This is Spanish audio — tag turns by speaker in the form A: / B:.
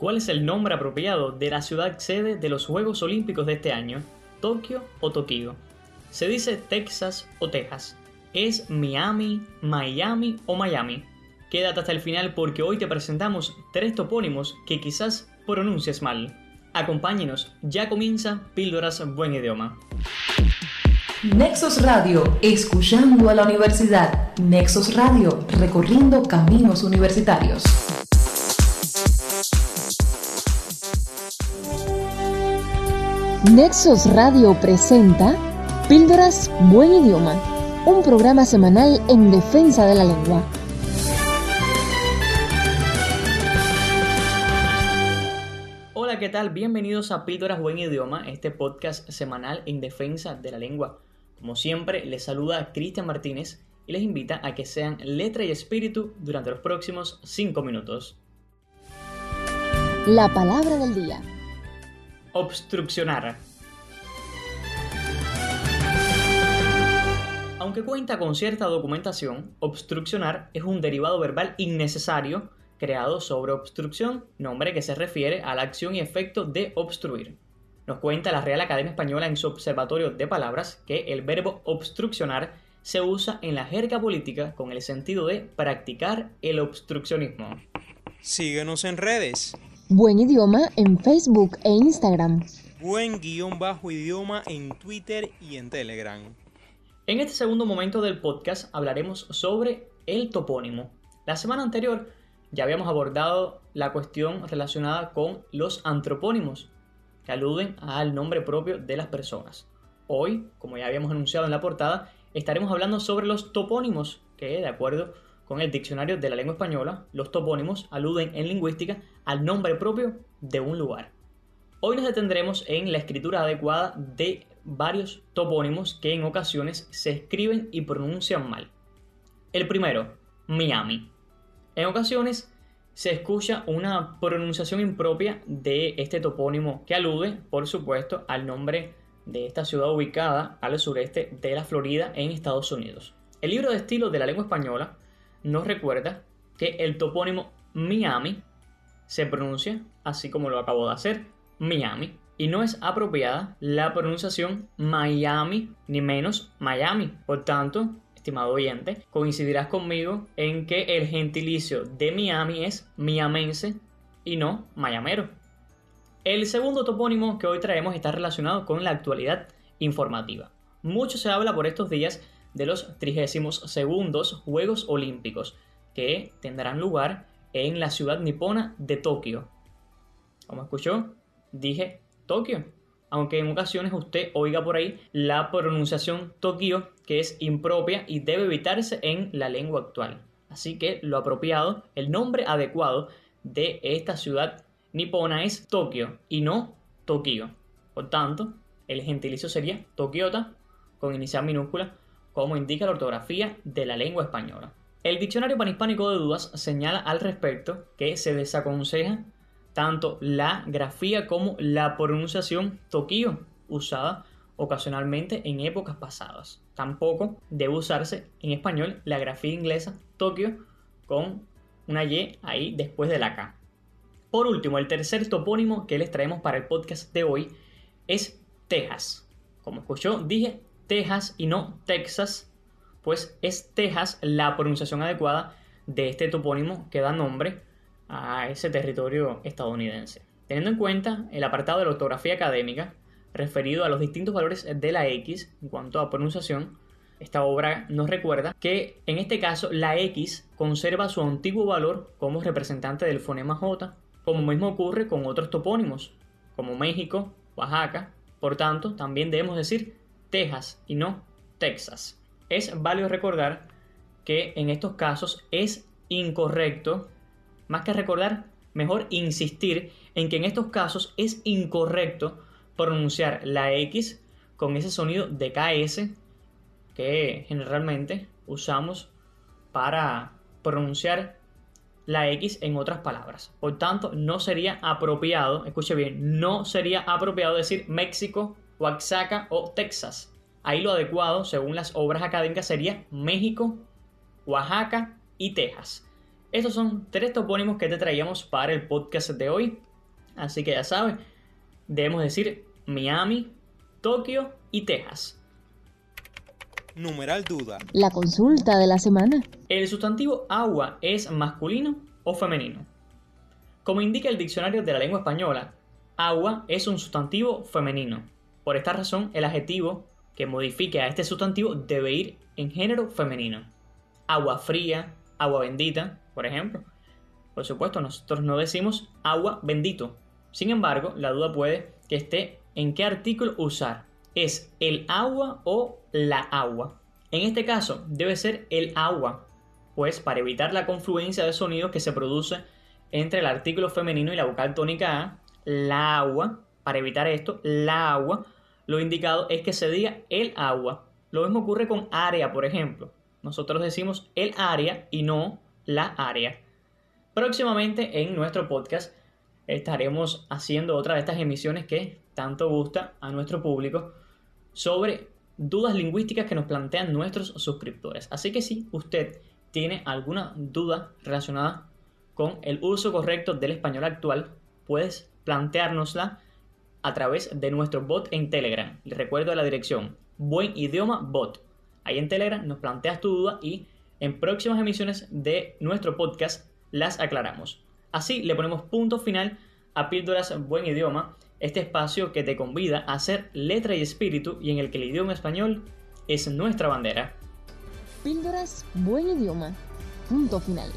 A: ¿Cuál es el nombre apropiado de la ciudad sede de los Juegos Olímpicos de este año? ¿Tokio o Tokio? Se dice Texas o Texas. ¿Es Miami, Miami o Miami? Quédate hasta el final porque hoy te presentamos tres topónimos que quizás pronuncies mal. Acompáñenos, ya comienza Píldoras Buen Idioma.
B: Nexos Radio, escuchando a la universidad. Nexos Radio, recorriendo caminos universitarios.
C: Nexos Radio presenta Píldoras Buen Idioma, un programa semanal en defensa de la lengua.
A: Hola, ¿qué tal? Bienvenidos a Píldoras Buen Idioma, este podcast semanal en defensa de la lengua. Como siempre, les saluda Cristian Martínez y les invita a que sean letra y espíritu durante los próximos 5 minutos.
C: La palabra del día.
A: Obstruccionar. Aunque cuenta con cierta documentación, obstruccionar es un derivado verbal innecesario creado sobre obstrucción, nombre que se refiere a la acción y efecto de obstruir. Nos cuenta la Real Academia Española en su Observatorio de Palabras que el verbo obstruccionar se usa en la jerga política con el sentido de practicar el obstruccionismo.
D: Síguenos en redes.
C: Buen idioma en Facebook e Instagram.
D: Buen guion bajo idioma en Twitter y en Telegram.
A: En este segundo momento del podcast hablaremos sobre el topónimo. La semana anterior ya habíamos abordado la cuestión relacionada con los antropónimos, que aluden al nombre propio de las personas. Hoy, como ya habíamos anunciado en la portada, estaremos hablando sobre los topónimos, que de acuerdo con el diccionario de la lengua española, los topónimos aluden en lingüística al nombre propio de un lugar. Hoy nos detendremos en la escritura adecuada de varios topónimos que en ocasiones se escriben y pronuncian mal. El primero, Miami. En ocasiones se escucha una pronunciación impropia de este topónimo que alude, por supuesto, al nombre de esta ciudad ubicada al sureste de la Florida en Estados Unidos. El libro de estilo de la lengua española nos recuerda que el topónimo Miami se pronuncia así como lo acabo de hacer, Miami, y no es apropiada la pronunciación Miami ni menos Miami. Por tanto, estimado oyente, coincidirás conmigo en que el gentilicio de Miami es miamense y no mayamero. El segundo topónimo que hoy traemos está relacionado con la actualidad informativa. Mucho se habla por estos días de los 32 Juegos Olímpicos, que tendrán lugar en la ciudad nipona de Tokio. Como escuchó, dije Tokio, aunque en ocasiones usted oiga por ahí la pronunciación Tokio, que es impropia y debe evitarse en la lengua actual. Así que lo apropiado, el nombre adecuado de esta ciudad nipona es Tokio y no Tokio. Por tanto, el gentilicio sería Tokiota con inicial minúscula como indica la ortografía de la lengua española. El diccionario panhispánico de dudas señala al respecto que se desaconseja tanto la grafía como la pronunciación Tokio, usada ocasionalmente en épocas pasadas. Tampoco debe usarse en español la grafía inglesa Tokio con una Y ahí después de la K. Por último, el tercer topónimo que les traemos para el podcast de hoy es Texas. Como escuchó, dije Texas y no Texas, pues es Texas la pronunciación adecuada de este topónimo que da nombre a ese territorio estadounidense. Teniendo en cuenta el apartado de la ortografía académica referido a los distintos valores de la X en cuanto a pronunciación, esta obra nos recuerda que en este caso la X conserva su antiguo valor como representante del fonema J, como mismo ocurre con otros topónimos, como México, Oaxaca. Por tanto, también debemos decir Texas y no Texas. Es válido recordar que en estos casos es incorrecto, más que recordar, mejor insistir en que en estos casos es incorrecto pronunciar la X con ese sonido de KS que generalmente usamos para pronunciar la X en otras palabras. Por tanto, no sería apropiado, escuche bien, no sería apropiado decir México Oaxaca o Texas. Ahí lo adecuado, según las obras académicas, sería México, Oaxaca y Texas. Estos son tres topónimos que te traíamos para el podcast de hoy. así que ya sabes, debemos decir Miami, Tokio y Texas.
D: Numeral duda.
C: La consulta de la semana.
A: ¿El sustantivo agua es masculino o femenino? Como indica el diccionario de la lengua española, agua es un sustantivo femenino. Por esta razón, el adjetivo que modifique a este sustantivo debe ir en género femenino. Agua fría, agua bendita, por ejemplo. Por supuesto, nosotros no decimos agua bendito. Sin embargo, la duda puede que esté en qué artículo usar. ¿Es el agua o la agua? En este caso, debe ser el agua, pues para evitar la confluencia de sonidos que se produce entre el artículo femenino y la vocal tónica A, la agua, para evitar esto, la agua, lo indicado es que se diga el agua. Lo mismo ocurre con área, por ejemplo. Nosotros decimos el área y no la área. Próximamente en nuestro podcast estaremos haciendo otra de estas emisiones que tanto gusta a nuestro público sobre dudas lingüísticas que nos plantean nuestros suscriptores. Así que si usted tiene alguna duda relacionada con el uso correcto del español actual, puedes planteárnosla a través de nuestro bot en Telegram. Les recuerdo la dirección Buen Idioma Bot. Ahí en Telegram nos planteas tu duda y en próximas emisiones de nuestro podcast las aclaramos. Así le ponemos punto final a Píldoras Buen Idioma, este espacio que te convida a hacer letra y espíritu y en el que el idioma español es nuestra bandera.
C: Píldoras Buen Idioma. Punto final.